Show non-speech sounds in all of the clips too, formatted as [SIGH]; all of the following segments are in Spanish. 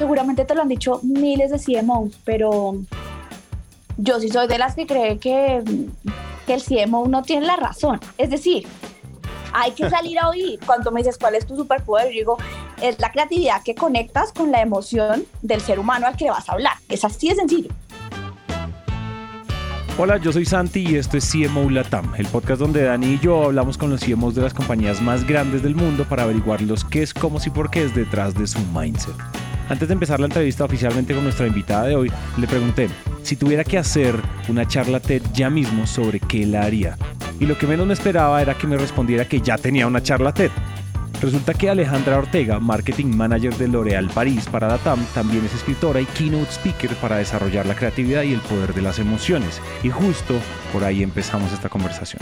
seguramente te lo han dicho miles de CMOs, pero yo sí soy de las que cree que, el CMO no tiene la razón. Es decir, hay que salir a oír. Cuando me dices cuál es tu superpoder, yo digo, es la creatividad que conectas con la emoción del ser humano al que vas a hablar. Es así de sencillo. Hola, yo soy Santi y esto es CMO Latam, el podcast donde Dani y yo hablamos con los CMOs de las compañías más grandes del mundo para averiguar los qué es, cómo y por qué es detrás de su mindset. Antes de empezar la entrevista oficialmente con nuestra invitada de hoy, le pregunté si tuviera que hacer una charla TED ya mismo sobre qué la haría. Y lo que menos me esperaba era que me respondiera que ya tenía una charla TED. Resulta que Alejandra Ortega, Marketing Manager de L'Oréal París para Datam, también es escritora y keynote speaker para desarrollar la creatividad y el poder de las emociones. Y justo por ahí empezamos esta conversación.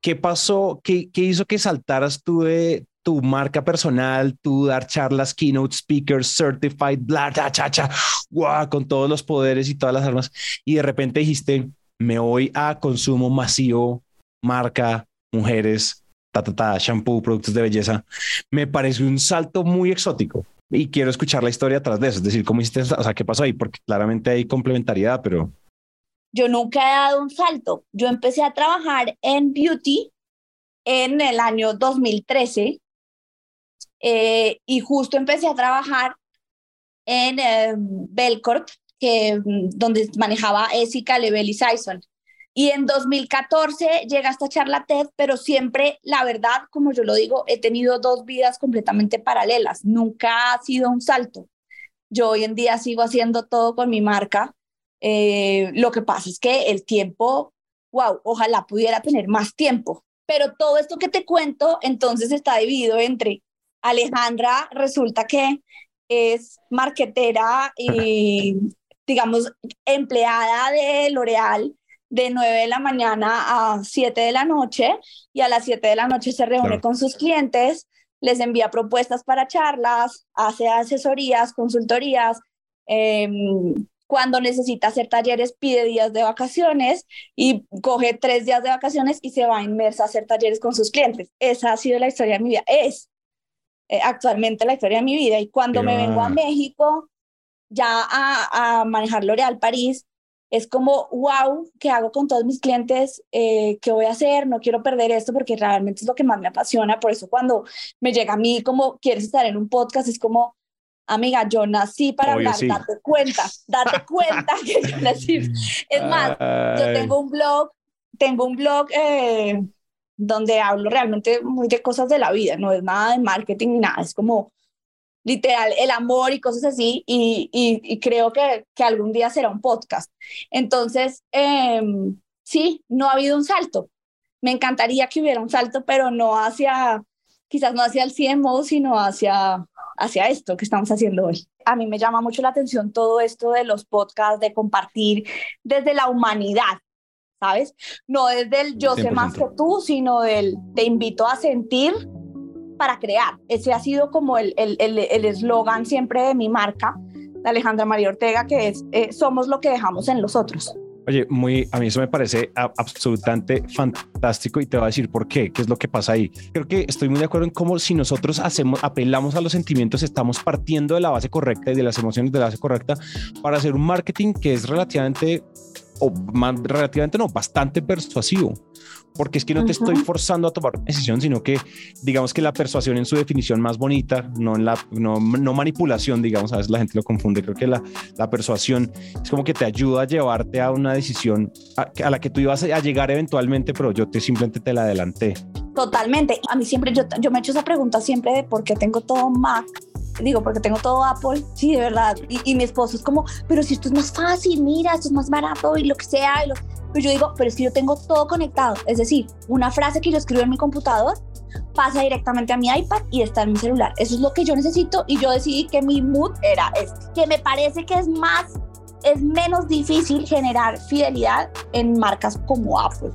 ¿Qué pasó? ¿Qué, hizo que saltaras tú de tu marca personal, tú dar charlas, keynote speakers, certified, bla, cha, cha, cha, wow, con todos los poderes y todas las armas, y de repente dijiste, me voy a consumo masivo, marca, mujeres, ta, ta, ta, shampoo, productos de belleza, me parece un salto muy exótico y quiero escuchar la historia atrás de eso. Es decir, ¿cómo hiciste? O sea, ¿qué pasó ahí? Porque claramente hay complementariedad, pero... Yo nunca he dado un salto. Yo empecé a trabajar en beauty en el año 2013 eh, y justo empecé a trabajar en eh, Belcorp, que, mm, donde manejaba Esica, Level y Sison. Y en 2014 llega esta charla TED, pero siempre, la verdad, como yo lo digo, he tenido dos vidas completamente paralelas. Nunca ha sido un salto. Yo hoy en día sigo haciendo todo con mi marca. Eh, lo que pasa es que el tiempo, wow, ojalá pudiera tener más tiempo. Pero todo esto que te cuento, entonces está dividido entre Alejandra, resulta que es marquetera y, digamos, empleada de L'Oreal de 9 de la mañana a 7 de la noche y a las 7 de la noche se reúne con sus clientes, les envía propuestas para charlas, hace asesorías, consultorías. Em, cuando necesita hacer talleres, pide días de vacaciones y coge tres días de vacaciones y se va inmersa a hacer talleres con sus clientes. Esa ha sido la historia de mi vida. Es eh, actualmente la historia de mi vida. Y cuando me vengo a México, ya a, a manejar L'Oréal París, es como, wow, ¿qué hago con todos mis clientes? Eh, ¿Qué voy a hacer? No quiero perder esto porque realmente es lo que más me apasiona. Por eso cuando me llega a mí como, ¿quieres estar en un podcast? Es como, amiga, yo nací para hablar, date cuenta, date [LAUGHS] cuenta que yo nací. Es más, yo tengo un blog, tengo un blog eh, donde hablo realmente muy de cosas de la vida, no es nada de marketing ni nada, es como literal, el amor y cosas así, y, y, creo que, que, algún día será un podcast. Entonces, em, sí, no ha habido un salto. Me encantaría que hubiera un salto, pero no hacia, quizás no hacia el CMO, sino hacia, hacia esto que estamos haciendo hoy. A mí me llama mucho la atención todo esto de los podcasts, de compartir desde la humanidad, ¿sabes? No desde el yo sé más que tú, sino del te invito a sentir para crear. Ese ha sido como el eslogan el, el, siempre de mi marca, de Alejandra María Ortega, que es eh, somos lo que dejamos en los otros. Oye, muy, a mí eso me parece absolutamente fantástico y te voy a decir por qué, qué es lo que pasa ahí. Creo que estoy muy de acuerdo en cómo si nosotros hacemos, apelamos a los sentimientos, estamos partiendo de la base correcta y de las emociones de la base correcta para hacer un marketing que es relativamente o más, relativamente no, bastante persuasivo, porque es que no te estoy forzando a tomar una decisión, sino que digamos que la persuasión en su definición más bonita, no en la no, no manipulación, digamos, a veces la gente lo confunde, creo que la, la persuasión es como que te ayuda a llevarte a una decisión a, a, la que tú ibas a llegar eventualmente, pero yo te simplemente te la adelanté. Totalmente. A mí siempre, yo, yo me he hecho esa pregunta siempre de por qué tengo todo Mac digo, porque tengo todo Apple, sí, de verdad. Y, mi esposo es como, pero si esto es más fácil, mira, esto es más barato y lo que sea. Y lo... Pero yo digo, pero es que yo tengo todo conectado. Es decir, una frase que yo escribo en mi computador pasa directamente a mi iPad y está en mi celular. Eso es lo que yo necesito y yo decidí que mi mood era este. Que me parece que es más, es menos difícil generar fidelidad en marcas como Apple.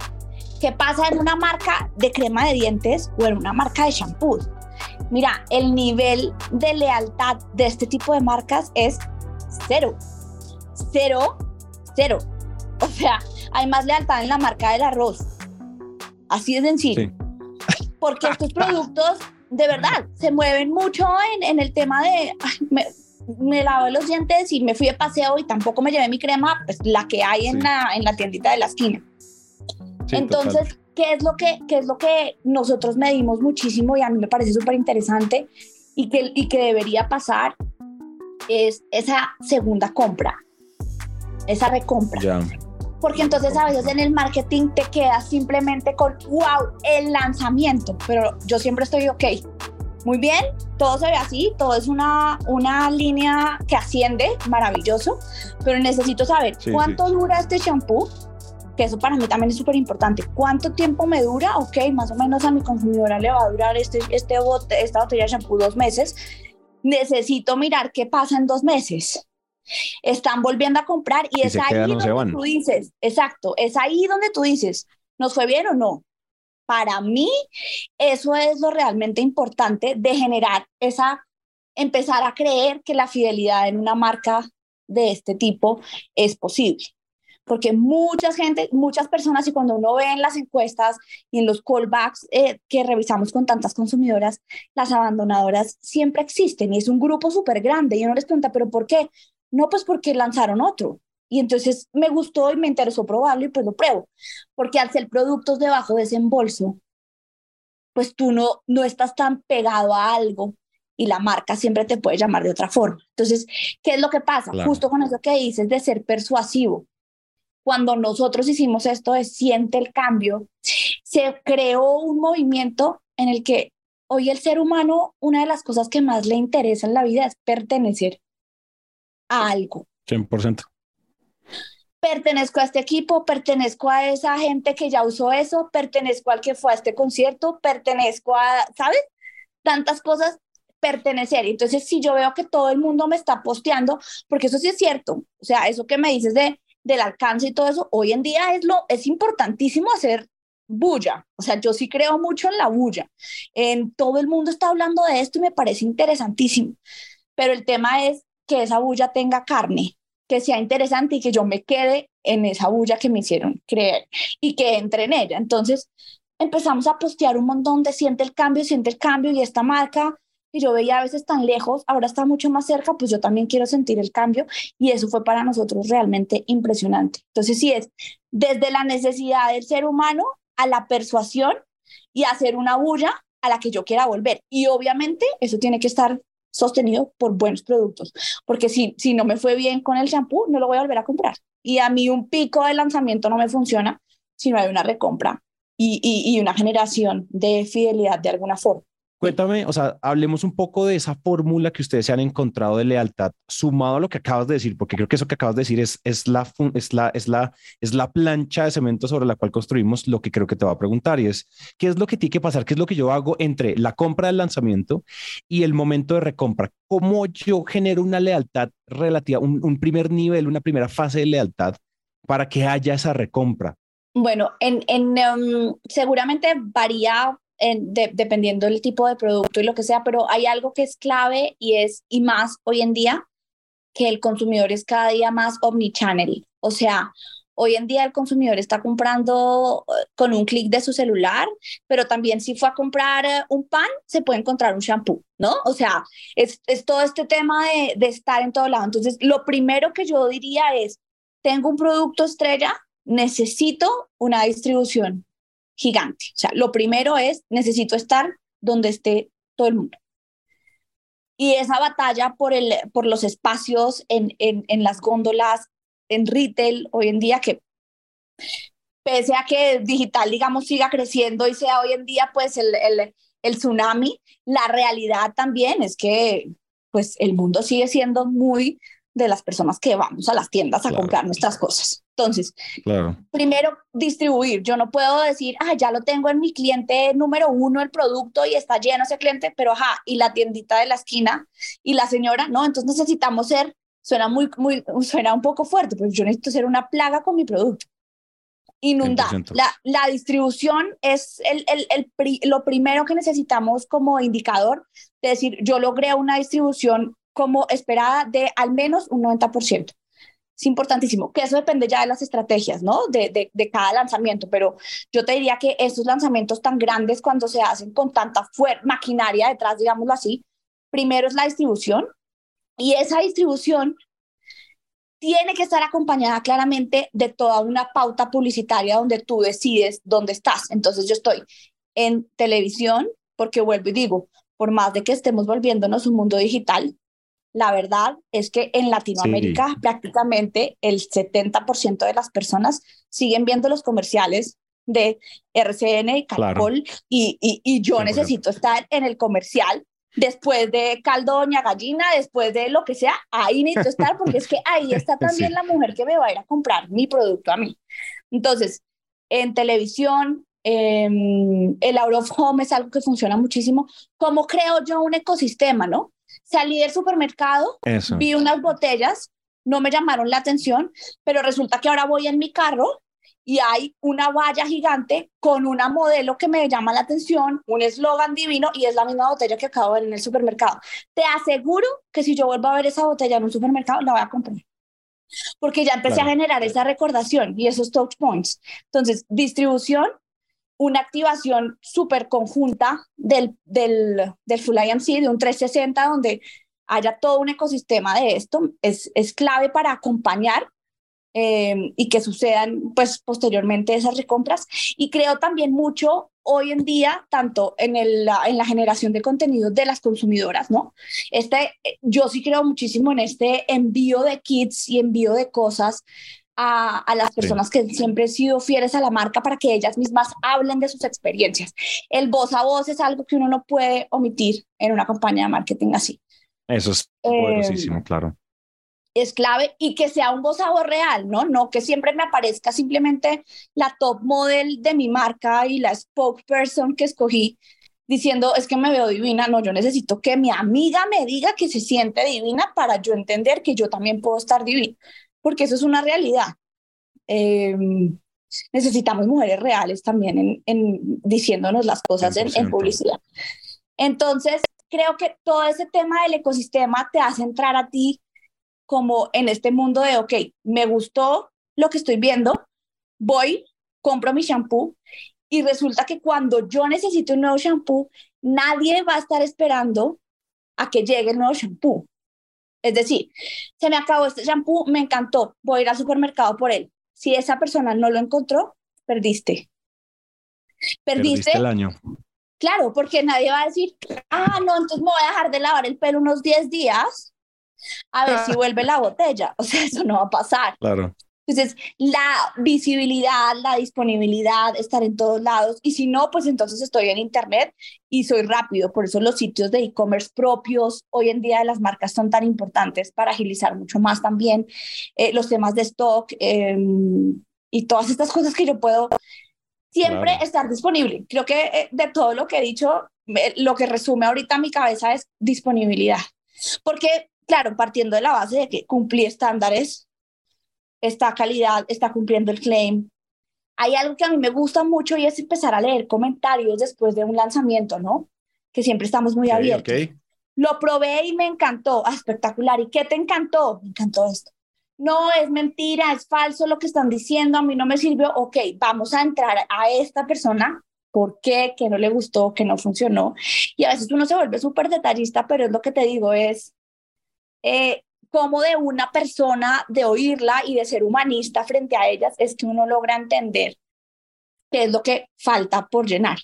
¿Qué pasa en una marca de crema de dientes o en una marca de shampoo? Mira, el nivel de lealtad de este tipo de marcas es cero. Cero, cero. O sea, hay más lealtad en la marca del arroz. Así de sencillo. Porque estos productos de verdad, se mueven mucho en, en el tema de, me, me lavé los dientes y me fui de paseo y tampoco me llevé mi crema, pues la que hay en, la, en la tiendita de la esquina. Entonces, ¿qué es, lo que, ¿qué es lo que nosotros medimos muchísimo y a mí me parece súper interesante y que, y que debería pasar? Es esa segunda compra, esa recompra. Porque entonces a veces en el marketing te quedas simplemente con, wow, el lanzamiento, pero yo siempre estoy, ok, muy bien, todo se ve así, todo es una, una línea que asciende, maravilloso, pero necesito saber cuánto dura este shampoo, que eso para mí también es súper importante. ¿Cuánto tiempo me dura? Ok, más o menos a mi consumidora le va a durar este, este bote, esta botella de shampoo dos meses. Necesito mirar qué pasa en dos meses. Están volviendo a comprar y es ahí donde tú dices, exacto, es ahí donde tú dices, ¿nos fue bien o no? para mí eso es lo realmente importante de generar esa, empezar a creer que la fidelidad en una marca de este tipo es posible. Porque mucha gente, muchas personas, y cuando uno ve en las encuestas y en los callbacks eh, que revisamos con tantas consumidoras, las abandonadoras siempre existen y es un grupo súper grande. Y uno les pregunta, ¿pero por qué? No, pues porque lanzaron otro. Y entonces me gustó y me interesó probarlo y pues lo pruebo. Porque al ser productos de bajo desembolso, pues tú no, no estás tan pegado a algo y la marca siempre te puede llamar de otra forma. Entonces, ¿qué es lo que pasa? Justo con eso que dices de ser persuasivo. Cuando nosotros hicimos esto de siente el cambio, se creó un movimiento en el que hoy el ser humano, una de las cosas que más le interesa en la vida es pertenecer a algo. 100% pertenezco a este equipo, pertenezco a esa gente que ya usó eso, pertenezco al que fue a este concierto, pertenezco a, ¿sabes? Tantas cosas, pertenecer. Entonces, si yo veo que todo el mundo me está posteando, porque eso sí es cierto, o sea, eso que me dices de, del alcance y todo eso, hoy en día es, lo, es importantísimo hacer bulla, o sea, yo sí creo mucho en la bulla. En todo el mundo está hablando de esto y me parece interesantísimo, pero el tema es que esa bulla tenga carne, que sea interesante y que yo me quede en esa bulla que me hicieron creer y que entre en ella. Entonces empezamos a postear un montón de siente el cambio, siente el cambio y esta marca y yo veía a veces tan lejos, ahora está mucho más cerca, pues yo también quiero sentir el cambio y eso fue para nosotros realmente impresionante. Entonces sí es desde la necesidad del ser humano a la persuasión y hacer una bulla a la que yo quiera volver. Y obviamente eso tiene que estar sostenido por buenos productos, porque si, si no me fue bien con el shampoo, no lo voy a volver a comprar. Y a mí un pico de lanzamiento no me funciona si no hay una recompra y, y una generación de fidelidad de alguna forma. Cuéntame, o sea, hablemos un poco de esa fórmula que ustedes se han encontrado de lealtad, sumado a lo que acabas de decir, porque creo que eso que acabas de decir es, es, la, es, la, es, la, es la plancha de cemento sobre la cual construimos lo que creo que te va a preguntar y es, ¿qué es lo que tiene que pasar? ¿Qué es lo que yo hago entre la compra del lanzamiento y el momento de recompra? ¿Cómo yo genero una lealtad relativa, un, primer nivel, una primera fase de lealtad para que haya esa recompra? Bueno, en, en um, seguramente varía dependiendo del tipo de producto y lo que sea, pero hay algo que es clave y es, y más hoy en día, que el consumidor es cada día más omnichannel. O sea, hoy en día el consumidor está comprando eh, con un clic de su celular, pero también si fue a comprar eh, un pan, se puede encontrar un shampoo, ¿no? O sea, es, es todo este tema de, de estar en todo lado. Entonces, lo primero que yo diría es, tengo un producto estrella, necesito una distribución gigante. O sea, lo primero es, necesito estar donde esté todo el mundo. Y esa batalla por, el, por los espacios en, en, en las góndolas, en retail, hoy en día, que pese a que digital, digamos, siga creciendo y sea hoy en día, pues, el, el, el tsunami, la realidad también es que, pues, el mundo sigue siendo muy de las personas que vamos a las tiendas a comprar nuestras cosas. Entonces, primero, distribuir. Yo no puedo decir, ah, ya lo tengo en mi cliente número uno el producto y está lleno ese cliente, pero ajá, y la tiendita de la esquina y la señora, no, entonces necesitamos ser, suena muy, muy, suena un poco fuerte, pero yo necesito ser una plaga con mi producto. Inundar. La, la distribución es el, el, el, lo primero que necesitamos como indicador, de decir, yo logré una distribución como esperada de al menos un 90%. Es importantísimo, que eso depende ya de las estrategias, ¿no? De, de, de, cada lanzamiento, pero yo te diría que esos lanzamientos tan grandes cuando se hacen con tanta maquinaria detrás, digámoslo así, primero es la distribución y esa distribución tiene que estar acompañada claramente de toda una pauta publicitaria donde tú decides dónde estás. Entonces yo estoy en televisión porque vuelvo y digo, por más de que estemos volviéndonos un mundo digital, la verdad es que en Latinoamérica prácticamente el 70% de las personas siguen viendo los comerciales de RCN y Caracol y, y, yo necesito estar en el comercial después de caldo doña gallina, después de lo que sea, ahí necesito [LAUGHS] estar porque es que ahí está también la mujer que me va a ir a comprar mi producto a mí. Entonces, en televisión, em, el out of home es algo que funciona muchísimo. ¿Cómo creo yo un ecosistema, no? Salí del supermercado, vi unas botellas, no me llamaron la atención, pero resulta que ahora voy en mi carro y hay una valla gigante con una modelo que me llama la atención, un eslogan divino y es la misma botella que acabo de ver en el supermercado. Te aseguro que si yo vuelvo a ver esa botella en un supermercado, la voy a comprar. Porque ya empecé a generar esa recordación y esos touch points. Entonces, distribución, una activación súper conjunta del, del, del Full IMC, de un 360, donde haya todo un ecosistema de esto, es, es clave para acompañar eh, y que sucedan pues posteriormente esas recompras. Y creo también mucho hoy en día, tanto en, el, en la generación de contenido de las consumidoras, ¿no? Este, yo sí creo muchísimo en este envío de kits y envío de cosas a, las personas que siempre han sido fieles a la marca para que ellas mismas hablen de sus experiencias. El voz a voz es algo que uno no puede omitir en una campaña de marketing así. Eso es poderosísimo, eh, claro. Es clave y que sea un voz a voz real, ¿no? No que siempre me aparezca simplemente la top model de mi marca y la spokesperson que escogí diciendo es que me veo divina. No, yo necesito que mi amiga me diga que se siente divina para yo entender que yo también puedo estar divina porque eso es una realidad. Em, necesitamos mujeres reales también en, diciéndonos las cosas en, publicidad. Entonces, creo que todo ese tema del ecosistema te hace entrar a ti como en este mundo de, ok, me gustó lo que estoy viendo, voy, compro mi shampoo y resulta que cuando yo necesito un nuevo shampoo, nadie va a estar esperando a que llegue el nuevo shampoo. Es decir, se me acabó este shampoo, me encantó, voy a ir al supermercado por él. Si esa persona no lo encontró, perdiste. Perdiste, el año. Claro, porque nadie va a decir, ah, no, entonces me voy a dejar de lavar el pelo unos 10 días a ver si [LAUGHS] vuelve la botella. O sea, eso no va a pasar. Claro. Entonces, la visibilidad, la disponibilidad, estar en todos lados. Y si no, pues entonces estoy en Internet y soy rápido. Por eso los sitios de e-commerce propios hoy en día de las marcas son tan importantes para agilizar mucho más también eh, los temas de stock em, y todas estas cosas que yo puedo siempre estar disponible. Creo que eh, de todo lo que he dicho, lo que resume ahorita mi cabeza es disponibilidad. Porque, claro, partiendo de la base de que cumplí estándares esta calidad está cumpliendo el claim. Hay algo que a mí me gusta mucho y es empezar a leer comentarios después de un lanzamiento, ¿no? Que siempre estamos muy abiertos. Lo probé y me encantó, ah, espectacular. ¿Y qué te encantó? Me encantó esto. No, es mentira, es falso lo que están diciendo, a mí no me sirvió. Ok, vamos a entrar a esta persona por qué, que no le gustó, que no funcionó. Y a veces uno se vuelve súper detallista, pero es lo que te digo, es eh, como de una persona, de oírla y de ser humanista frente a ellas, es que uno logra entender qué es lo que falta por llenar.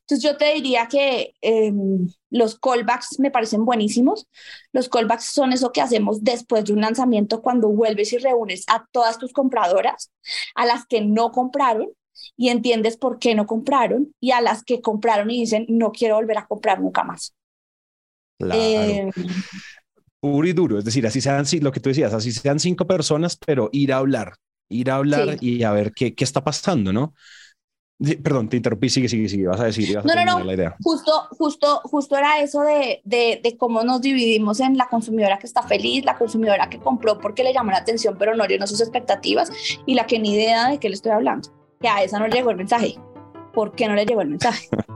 Entonces yo te diría que em, los callbacks me parecen buenísimos. Los callbacks son eso que hacemos después de un lanzamiento cuando vuelves y reúnes a todas tus compradoras, a las que no compraron y entiendes por qué no compraron y a las que compraron y dicen no quiero volver a comprar nunca más. Claro. Em, puro y duro. Es decir, así sean, lo que tú decías, así sean cinco personas, pero ir a hablar, ir a hablar y a ver qué, qué está pasando, ¿no? Perdón, te interrumpí, sigue, sigue, sigue, vas a decir, no, no, no, la idea. Justo, justo, justo era eso de, de, de, cómo nos dividimos en la consumidora que está feliz, la consumidora que compró porque le llamó la atención, pero no llenó sus expectativas, y la que ni idea de qué le estoy hablando, que a esa no le llegó el mensaje. ¿Por qué no le llegó el mensaje? [LAUGHS]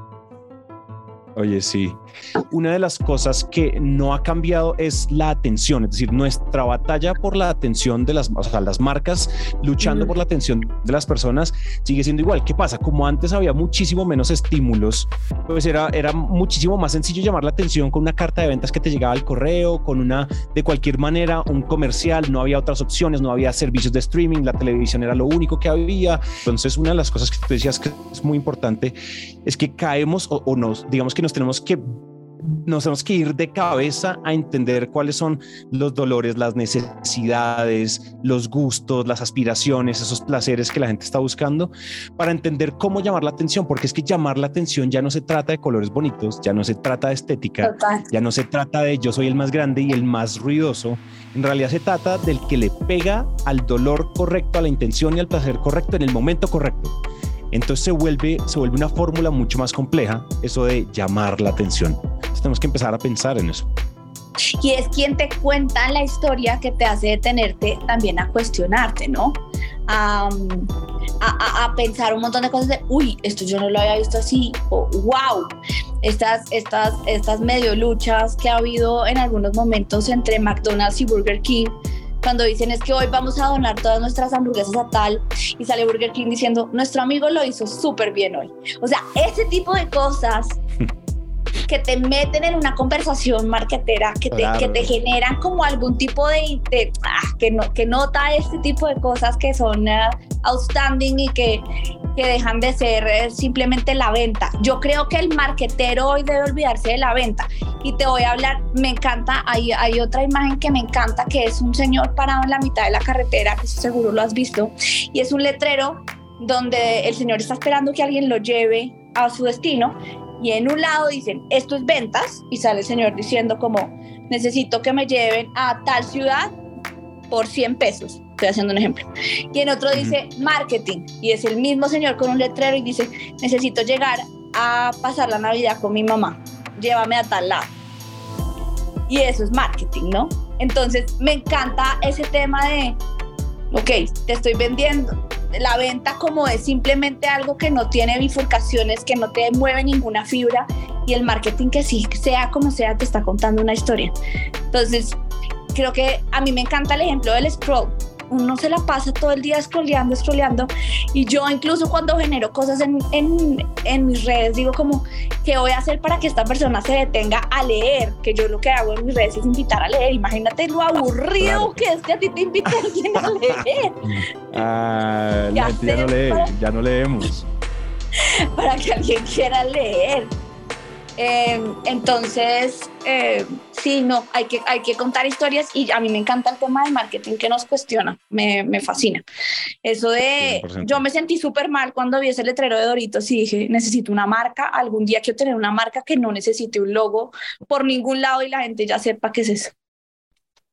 Oye, sí. Una de las cosas que no ha cambiado es la atención, es decir, nuestra batalla por la atención de las, o sea, las marcas luchando por la atención de las personas sigue siendo igual. ¿Qué pasa? Como antes había muchísimo menos estímulos, pues era, era muchísimo más sencillo llamar la atención con una carta de ventas que te llegaba al correo, con una, de cualquier manera, un comercial, no había otras opciones, no había servicios de streaming, la televisión era lo único que había. Entonces, una de las cosas que tú decías que es muy importante es que caemos o, o nos, digamos que nos tenemos que nos tenemos que ir de cabeza a entender cuáles son los dolores, las necesidades, los gustos, las aspiraciones, esos placeres que la gente está buscando para entender cómo llamar la atención, porque es que llamar la atención ya no se trata de colores bonitos, ya no se trata de estética, ya no se trata de yo soy el más grande y el más ruidoso, en realidad se trata del que le pega al dolor correcto, a la intención y al placer correcto en el momento correcto. Entonces se vuelve, se vuelve una fórmula mucho más compleja, eso de llamar la atención. Entonces tenemos que empezar a pensar en eso. Y es quien te cuenta la historia que te hace detenerte también a cuestionarte, ¿no? A, a, pensar un montón de cosas de, uy, esto yo no lo había visto así, o wow, estas, estas, estas medio luchas que ha habido en algunos momentos entre McDonald's y Burger King, cuando dicen es que hoy vamos a donar todas nuestras hamburguesas a tal y sale Burger King diciendo nuestro amigo lo hizo súper bien hoy. O sea, ese tipo de cosas [LAUGHS] que te meten en una conversación marketera, que te, que te generan como algún tipo de, ah, que, no, que nota este tipo de cosas que son uh, outstanding y que, que dejan de ser eh, simplemente la venta. Yo creo que el marketero hoy debe olvidarse de la venta. Y te voy a hablar, me encanta, hay, hay otra imagen que me encanta, que es un señor parado en la mitad de la carretera, que seguro lo has visto, y es un letrero donde el señor está esperando que alguien lo lleve a su destino y en un lado dicen, esto es ventas, y sale el señor diciendo como, necesito que me lleven a tal ciudad por 100 pesos. Estoy haciendo un ejemplo. Y en otro dice marketing, y es el mismo señor con un letrero y dice, necesito llegar a pasar la Navidad con mi mamá, llévame a tal lado. Y eso es marketing, ¿no? Entonces me encanta ese tema de, ok, te estoy vendiendo, la venta como es simplemente algo que no tiene bifurcaciones, que no te mueve ninguna fibra y el marketing que sí, sea como sea, te está contando una historia. Entonces, creo que a mí me encanta el ejemplo del scroll uno se la pasa todo el día scrolleando, scrolleando. Y yo incluso cuando genero cosas en, en, en, mis redes, digo como, ¿qué voy a hacer para que esta persona se detenga a leer? Que yo lo que hago en mis redes es invitar a leer. Imagínate lo aburrido que es que a ti te invita [LAUGHS] alguien a leer. Ah, ya no lee, ya no leemos. Para que alguien quiera leer. Em, entonces, eh, sí, no, hay que, hay que contar historias y a mí me encanta el tema del marketing que nos cuestiona, me, me fascina. Eso de, yo me sentí súper mal cuando vi ese letrero de Doritos y dije, necesito una marca, algún día quiero tener una marca que no necesite un logo por ningún lado y la gente ya sepa qué es eso.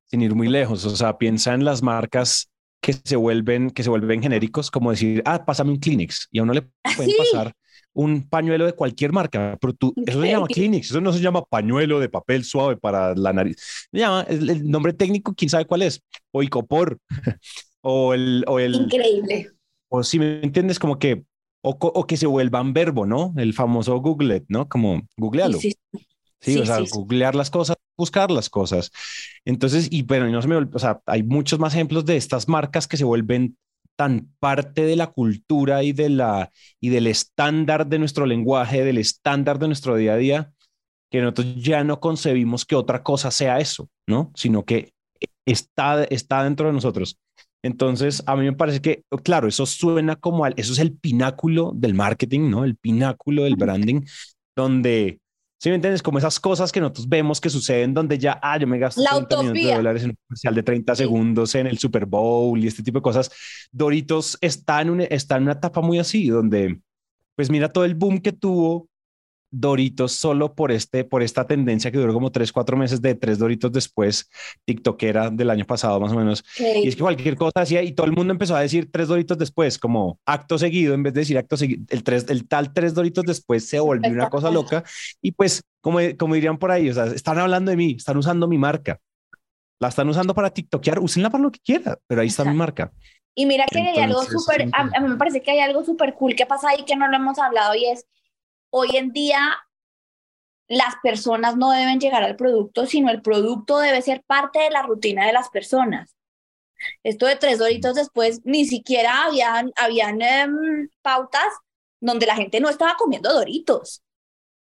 Sin ir muy lejos, o sea, piensa en las marcas que se vuelven, que se vuelven genéricos, como decir, ah, pásame un Kleenex y a uno le pueden pasar un pañuelo de cualquier marca, pero tú, eso se llama Kleenex, eso no se llama pañuelo de papel suave para la nariz. Se llama, el, nombre técnico, quién sabe cuál es, o Icopor, [LAUGHS] o el, o el... Increíble. O si me entiendes, como que, o, o que se vuelvan verbo, ¿no? El famoso Google, ¿no? Como googlealo. Sí, sí. o sea, googlear las cosas, buscar las cosas. Entonces, y bueno, no se me, o sea, hay muchos más ejemplos de estas marcas que se vuelven tan parte de la cultura y, de la, y del estándar de nuestro lenguaje, del estándar de nuestro día a día, que nosotros ya no concebimos que otra cosa sea eso, ¿no? Sino que está, está dentro de nosotros. Entonces, a mí me parece que, claro, eso suena como, al, eso es el pináculo del marketing, ¿no? El pináculo del branding, donde ¿Sí me entiendes? Como esas cosas que nosotros vemos que suceden donde ya, ah, yo me gasto 30 millones de dólares en un comercial de 30 segundos en el Super Bowl y este tipo de cosas. Doritos está en, una, está en una etapa muy así, donde, pues mira todo el boom que tuvo Doritos solo por, este, por esta tendencia que duró como tres, cuatro meses de tres Doritos después, TikTokera del año pasado más o menos. Y es que cualquier cosa hacía y todo el mundo empezó a decir tres Doritos después, como acto seguido, en vez de decir acto seguido, el, tres, el tal tres Doritos después se volvió una cosa loca. Y pues, como, como dirían por ahí, o sea, están hablando de mí, están usando mi marca. La están usando para TikTokear, úsenla para lo que quiera, pero ahí está mi marca. Y mira que hay algo súper, a, a, mí me parece que hay algo súper cool que pasa ahí que no lo hemos hablado y es hoy en día las personas no deben llegar al producto, sino el producto debe ser parte de la rutina de las personas. Esto de tres doritos después, ni siquiera habían, habían em, pautas donde la gente no estaba comiendo doritos.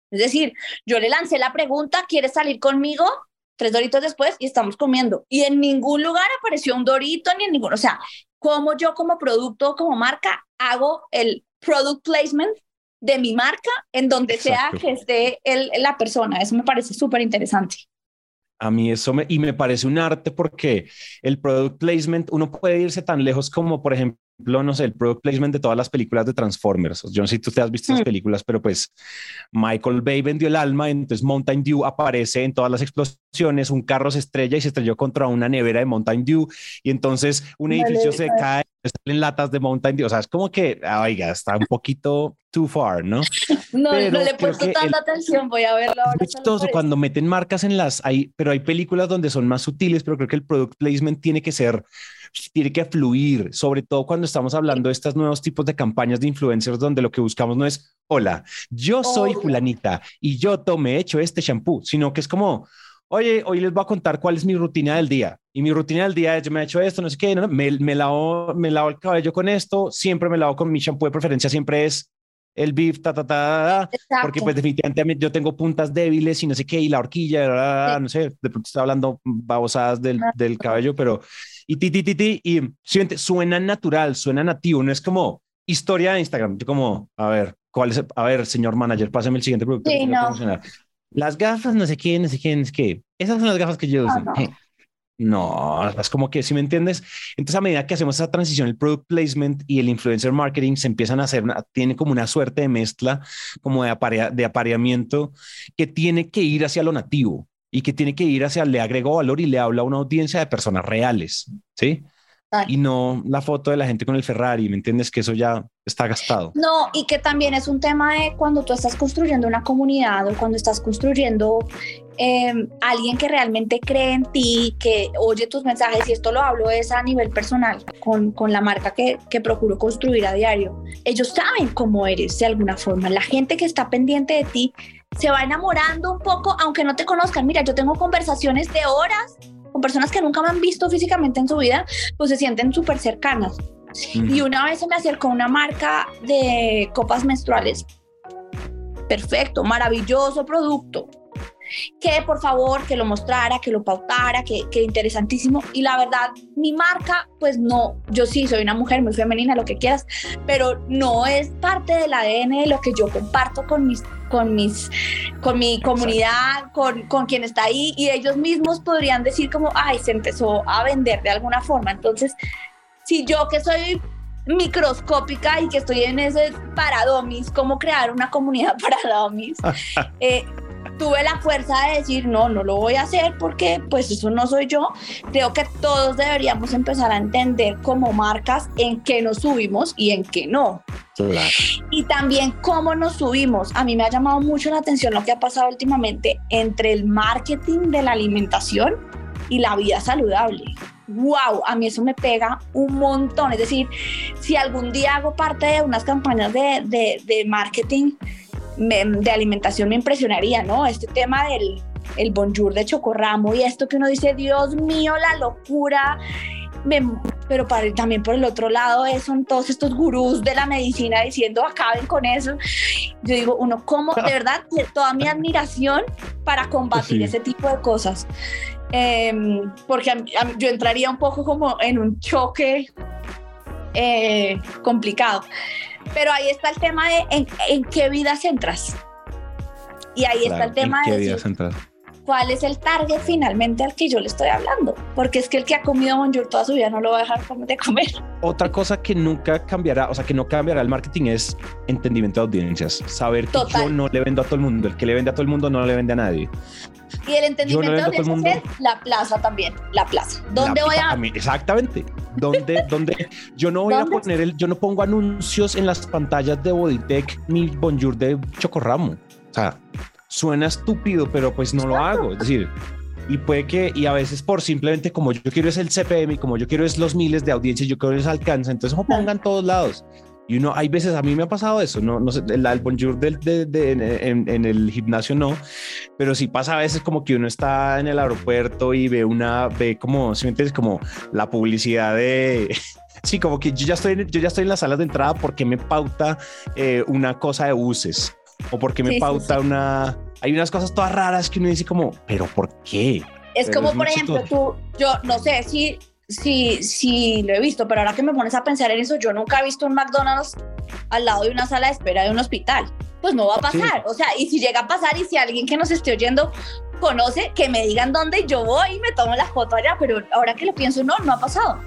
Es decir, yo le lancé la pregunta, ¿quieres salir conmigo? Tres doritos después y estamos comiendo. Y en ningún lugar apareció un dorito, ni en ningún, o sea, como yo como producto, como marca, hago el product placement de mi marca en donde sea que esté el, la persona. Eso me parece súper interesante. A mí eso me, y me parece un arte porque el product placement, uno puede irse tan lejos como, por ejemplo, no sé, el product placement de todas las películas de Transformers. Yo no sé si tú te has visto esas mm. películas, pero pues Michael Bay vendió el alma, entonces Mountain Dew aparece en todas las explosiones, un carro se estrella y se estrelló contra una nevera de Mountain Dew y entonces un edificio se cae, salen latas de Mountain Dew. O sea, es como que, oiga, está un poquito too far, ¿no? [LAUGHS] No, no le he puesto tanta atención, voy a verlo ahora. Es cuando meten marcas en las, hay, pero hay películas donde son más sutiles, pero creo que el product placement tiene que ser tiene que fluir, sobre todo cuando estamos hablando de estos nuevos tipos de campañas de influencers donde lo que buscamos no es, hola, yo soy fulanita y yo tomé hecho este shampoo, sino que es como, oye, hoy les voy a contar cuál es mi rutina del día. Y mi rutina del día es, yo me he hecho esto, no sé qué, me, me, lavo, me lavo el cabello con esto, siempre me lavo con mi shampoo de preferencia, siempre es el beef, ta, ta, ta, porque pues definitivamente yo tengo puntas débiles y no sé qué, y la horquilla, no sé, de pronto estoy hablando babosadas del, del cabello, pero y ti, ti, ti, ti, y suena natural, suena nativo, no es como historia de Instagram, yo como, a ver, ¿cuál es? A ver, señor manager, pásame el siguiente producto. Sí, no. Las gafas, no sé qué, no sé qué, no sé qué. Esas son las gafas que yo uso. [LAUGHS] No, es como que, si me entiendes, entonces a medida que hacemos esa transición, el product placement y el influencer marketing se empiezan a hacer, tiene como una suerte de mezcla, como de, de apareamiento, que tiene que ir hacia lo nativo y que tiene que ir hacia, le agrego valor y le habla a una audiencia de personas reales, ¿sí? Y no la foto de la gente con el Ferrari, ¿me entiendes? Que eso ya está gastado. No, y que también es un tema de cuando tú estás construyendo una comunidad o cuando estás construyendo eh, alguien que realmente cree en ti, que oye tus mensajes, y esto lo hablo es a nivel personal, con, con la marca que, que procuro construir a diario. Ellos saben cómo eres de alguna forma. La gente que está pendiente de ti se va enamorando un poco, aunque no te conozcan. Mira, yo tengo conversaciones de horas con personas que nunca me han visto físicamente en su vida, pues se sienten súper cercanas. Y una vez se me acercó una marca de copas menstruales. Perfecto, maravilloso producto que por favor, que lo mostrara, que lo pautara, que, que interesantísimo. Y la verdad, mi marca, pues no, yo sí soy una mujer muy femenina, lo que quieras, pero no es parte del ADN de lo que yo comparto con mis con mis con mi comunidad, con, con quien está ahí y ellos mismos podrían decir como, ay, se empezó a vender de alguna forma. Entonces, si yo que soy microscópica y que estoy en ese para domis, cómo crear una comunidad [LAUGHS] para domis, [LAUGHS] eh, tuve la fuerza de decir, no, no lo voy a hacer porque pues eso no soy yo. Creo que todos deberíamos empezar a entender como marcas en qué nos subimos y en qué no. Y también cómo nos subimos. A mí me ha llamado mucho la atención lo que ha pasado últimamente entre el marketing de la alimentación y la vida saludable. ¡Wow! A mí eso me pega un montón. Es decir, si algún día hago parte de unas campañas de, de, de marketing, de alimentación me impresionaría, ¿no? Este tema del el bonjour de chocorramo y esto que uno dice, Dios mío, la locura. pero para, también por el otro lado son todos estos gurús de la medicina diciendo acaben con eso. Yo digo, uno, ¿cómo? De [LAUGHS] verdad, toda mi admiración para combatir ese tipo de cosas. Em, porque yo entraría un poco como en un choque eh, complicado. Pero ahí está el tema de en, qué vidas entras. Y ahí está el tema de decir, cuál es el target finalmente al que yo le estoy hablando. Porque es que el que ha comido bonjour toda su vida no lo va a dejar de comer. Otra cosa que nunca cambiará, o sea, que no cambiará el marketing es entendimiento de audiencias. Saber que yo no le vendo a todo el mundo. El que le vende a todo el mundo no le vende a nadie. Y el entendimiento de la plaza también, la plaza. ¿Dónde voy a...? Exactamente. ¿Dónde, [LAUGHS] dónde? Yo no voy a poner el... Yo no pongo anuncios en las pantallas de Bodytech ni Bonjour de Chocorramo. O sea, suena estúpido, pero pues no lo hago. Es decir, y puede que, y a veces por simplemente como yo quiero es el CPM y como yo quiero es los miles de audiencias, yo quiero es alcance, entonces lo pongan todos lados. Y uno, hay veces, a mí me ha pasado eso, no, no sé, el, el bonjour del, de, de, en, en, el gimnasio no, pero sí pasa a veces como que uno está en el aeropuerto y ve una, ve como, si me entiendes, como la publicidad de, [LAUGHS] sí, como que yo ya estoy, yo ya estoy en las salas de entrada porque me pauta eh, una cosa de buses o porque me pauta una, hay unas cosas todas raras que uno dice como, pero ¿por qué? Es como, por ejemplo, tú, yo no sé si sí, sí lo he visto, pero ahora que me pones a pensar en eso, yo nunca he visto un McDonald's al lado de una sala de espera de un hospital. Pues no va a pasar. O sea, y si llega a pasar y si alguien que nos esté oyendo conoce, que me digan dónde yo voy y me tomo la foto allá, pero ahora que lo pienso, no, no ha pasado.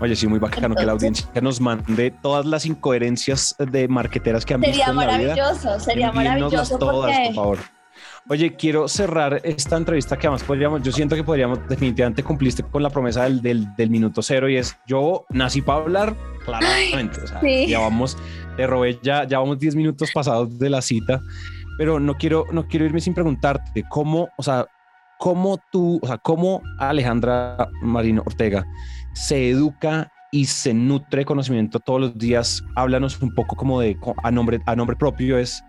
Oye, sí, muy bacano que la audiencia nos mande todas las incoherencias de marqueteras que han visto en la vida. Sería maravilloso, sería maravilloso. Todas, por favor. Oye, quiero cerrar esta entrevista que además podríamos, yo siento que podríamos, definitivamente cumpliste con la promesa del, del, minuto cero y es, yo nací para hablar, claramente, o sea, ya vamos, te robé, ya, ya vamos 10 minutos pasados de la cita, pero no quiero, no quiero irme sin preguntarte cómo, o sea, cómo tú, o sea, cómo Alejandra Marino Ortega se educa y se nutre de conocimiento todos los días. Háblanos un poco como de a nombre, a nombre propio es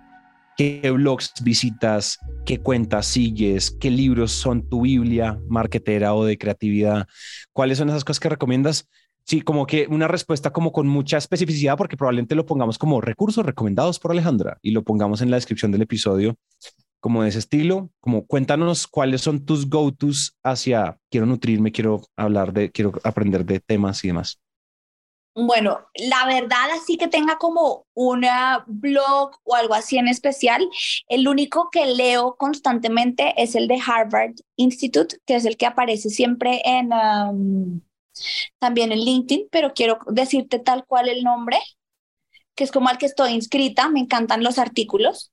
qué blogs visitas, qué cuentas sigues, qué libros son tu Biblia marketera o de creatividad, cuáles son esas cosas que recomiendas. Sí, como que una respuesta como con mucha especificidad, porque probablemente lo pongamos como recursos recomendados por Alejandra y lo pongamos en la descripción del episodio, como de ese estilo, como cuéntanos cuáles son tus go-tos hacia quiero nutrirme, quiero hablar de, quiero aprender de temas y demás. Bueno, la verdad, así que tenga como un blog o algo así en especial, el único que leo constantemente es el de Harvard Institute, que es el que aparece siempre en también en LinkedIn, pero quiero decirte tal cual el nombre, que es como al que estoy inscrita, me encantan los artículos.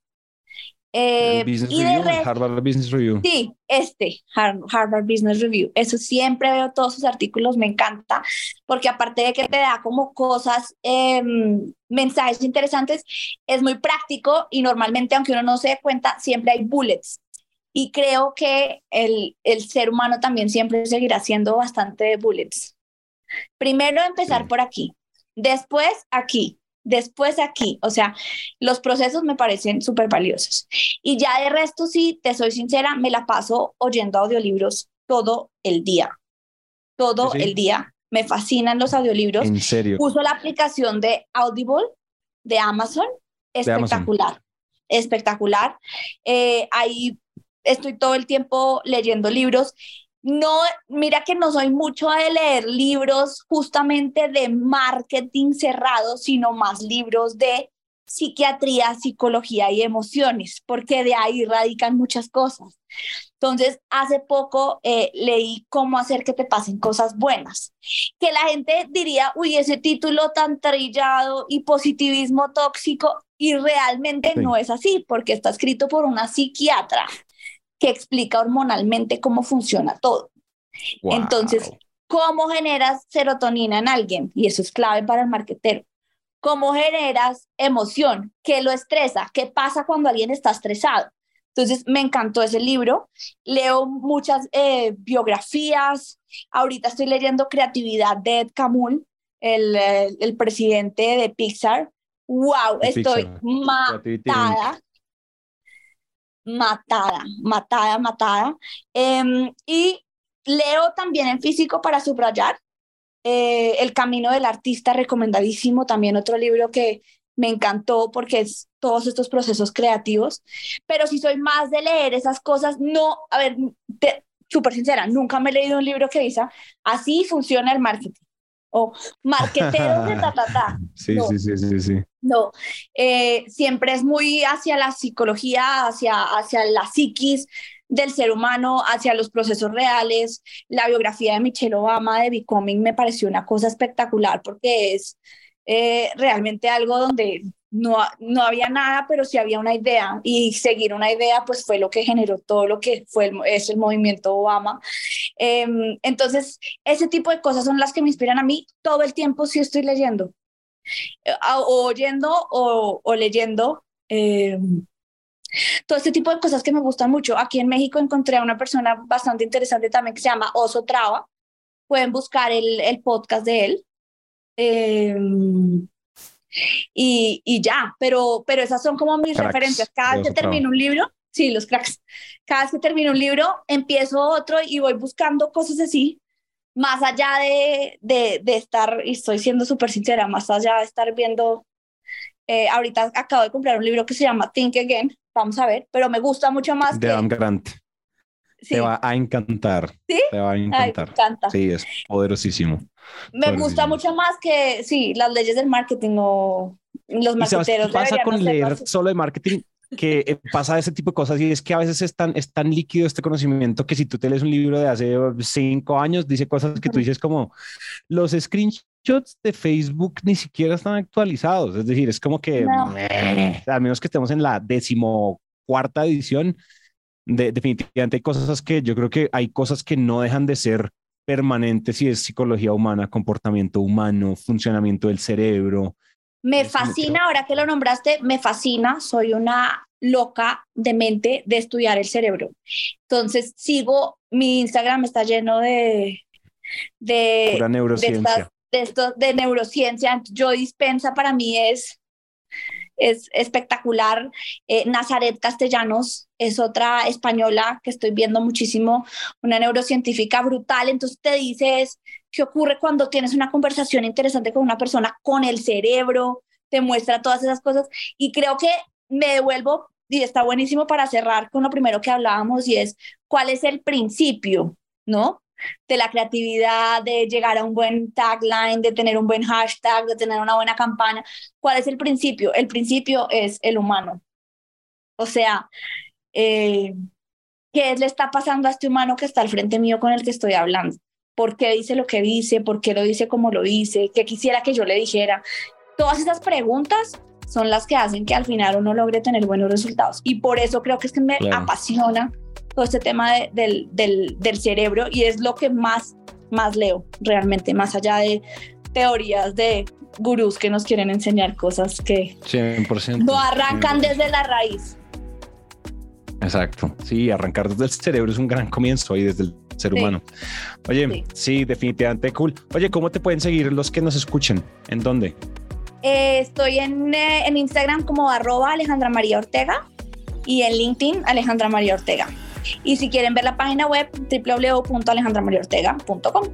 Eh, y de Harvard Business Review. Sí, este, Harvard Business Review. Eso siempre veo todos sus artículos, me encanta, porque aparte de que te da como cosas, em, mensajes interesantes, es muy práctico y normalmente, aunque uno no se dé cuenta, siempre hay bullets. Y creo que el, el ser humano también siempre seguirá haciendo bastante bullets. Primero empezar por aquí, después aquí, después aquí. O sea, los procesos me parecen súper valiosos. Y ya de resto, sí, te soy sincera, me la paso oyendo audiolibros todo el día. Todo el día. Me fascinan los audiolibros. En serio. Uso la aplicación de Audible de Amazon. Espectacular. Espectacular. Eh, ahí estoy todo el tiempo leyendo libros no, mira que no soy mucho de leer libros justamente de marketing cerrado, sino más libros de psiquiatría, psicología y emociones, porque de ahí radican muchas cosas. Entonces, hace poco eh, leí cómo hacer que te pasen cosas buenas, que la gente diría, uy, ese título tan trillado y positivismo tóxico, y realmente no es así, porque está escrito por una psiquiatra que explica hormonalmente cómo funciona todo. Entonces, ¿cómo generas serotonina en alguien? Y eso es clave para el marketero. ¿Cómo generas emoción? ¿Qué lo estresa? ¿Qué pasa cuando alguien está estresado? Entonces, me encantó ese libro. Leo muchas eh, biografías. Ahorita estoy leyendo Creatividad de Ed Camul, el, eh, el presidente de Pixar. ¡Wow! estoy matada matada, matada, matada. Em, y leo también en físico para subrayar eh, El Camino del Artista, recomendadísimo, también otro libro que me encantó porque es todos estos procesos creativos, pero si soy más de leer esas cosas, no, a ver, súper sincera, nunca me he leído un libro que dice, así funciona el marketing o marqueteros de ta, ta, ta. [LAUGHS] Sí, sí, sí, sí, sí. No, eh, siempre es muy hacia la psicología, hacia, hacia la psiquis del ser humano, hacia los procesos reales. La biografía de Michelle Obama de Becoming me pareció una cosa espectacular porque es eh, realmente algo donde no, no había nada, pero sí había una idea y seguir una idea pues fue lo que generó todo lo que fue el, es el movimiento Obama. Em, entonces, ese tipo de cosas son las que me inspiran a mí todo el tiempo si estoy leyendo, eh, o oyendo o, o leyendo. Em, todo este tipo de cosas que me gustan mucho. Aquí en México encontré a una persona bastante interesante también que se llama Oso Traba. Pueden buscar el, el podcast de él. Eh, y, y ya, pero, pero esas son como mis referencias. Cada vez que termino un libro, sí, los cracks, cada vez que termino un libro, empiezo otro y voy buscando cosas así, más allá de, de, de estar, y estoy siendo súper sincera, más allá de estar viendo, eh, ahorita acabo de comprar un libro que se llama Think Again, vamos a ver, pero me gusta mucho más. De Adam Grant. Te va a encantar. ¿Sí? Te va a encantar. Sí, es poderosísimo. Me gusta mucho más que, sí, las leyes del marketing o los marketeros. ¿Qué pasa con leer solo de marketing? que eh, pasa ese tipo de cosas y es que a veces es tan, es tan líquido este conocimiento que si tú te lees un libro de hace cinco años, dice cosas que tú dices como los screenshots de Facebook ni siquiera están actualizados. Es decir, es como que, a menos que estemos en la decimocuarta edición, de, definitivamente hay cosas que yo creo que hay cosas que no dejan de ser permanentes si es psicología humana, comportamiento humano, funcionamiento del cerebro. Me fascina, ahora que lo nombraste, me fascina, soy una loca de mente de estudiar el cerebro. Entonces sigo, mi Instagram está lleno de... De, neurociencia. De, esto, de neurociencia. Yo dispensa para mí es es espectacular. Eh, Nazaret Castellanos es otra española que estoy viendo muchísimo, una neurocientífica brutal. Entonces te dices qué ocurre cuando tienes una conversación interesante con una persona, con el cerebro, te muestra todas esas cosas. Y creo que me devuelvo, y está buenísimo para cerrar con lo primero que hablábamos, y es cuál es el principio, ¿no? De la creatividad, de llegar a un buen tagline, de tener un buen hashtag, de tener una buena campaña. ¿Cuál es el principio? El principio es el humano. O sea, eh, ¿qué le está pasando a este humano que está al frente mío con el que estoy hablando? ¿Por qué dice lo que dice? ¿Por qué lo dice como lo dice? ¿Qué quisiera que yo le dijera? Todas esas preguntas son las que hacen que al final uno logre tener buenos resultados. Y por eso creo que es que me apasiona todo este tema del, del, del, cerebro y es lo que más, más leo realmente, más allá de teorías de gurús que nos quieren enseñar cosas que 100%, no arrancan desde la raíz. Exacto, sí, arrancar desde el cerebro es un gran comienzo y desde el ser humano. Oye, sí. definitivamente cool. Oye, ¿cómo te pueden seguir los que nos escuchen? ¿En dónde? Eh, estoy en, eh, en Instagram como arroba Alejandra María Ortega y en LinkedIn Alejandra María Ortega. Y si quieren ver la página web, www.alejandramariortega.com.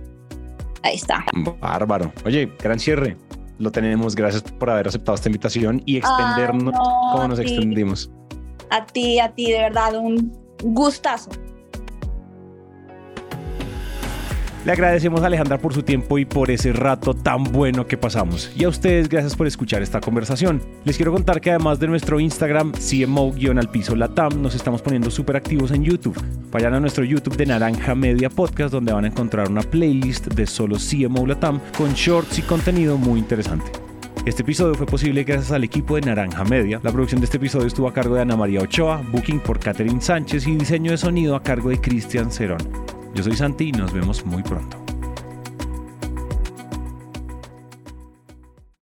Ahí está. Bárbaro. Oye, gran cierre. Lo tenemos. Gracias por haber aceptado esta invitación y extendernos como nos extendimos. A ti, a ti, de verdad, un gustazo. Le agradecemos a Alejandra por su tiempo y por ese rato tan bueno que pasamos. Y a ustedes, gracias por escuchar esta conversación. Les quiero contar que además de nuestro Instagram, CMO-al piso Latam, nos estamos poniendo súper activos en YouTube. Vayan a nuestro YouTube de Naranja Media Podcast, donde van a encontrar una playlist de solo CMO Latam con shorts y contenido muy interesante. Este episodio fue posible gracias al equipo de Naranja Media. La producción de este episodio estuvo a cargo de Ana María Ochoa, booking por Catherine Sánchez y diseño de sonido a cargo de Cristian Cerón. Yo soy Santi y nos vemos muy pronto.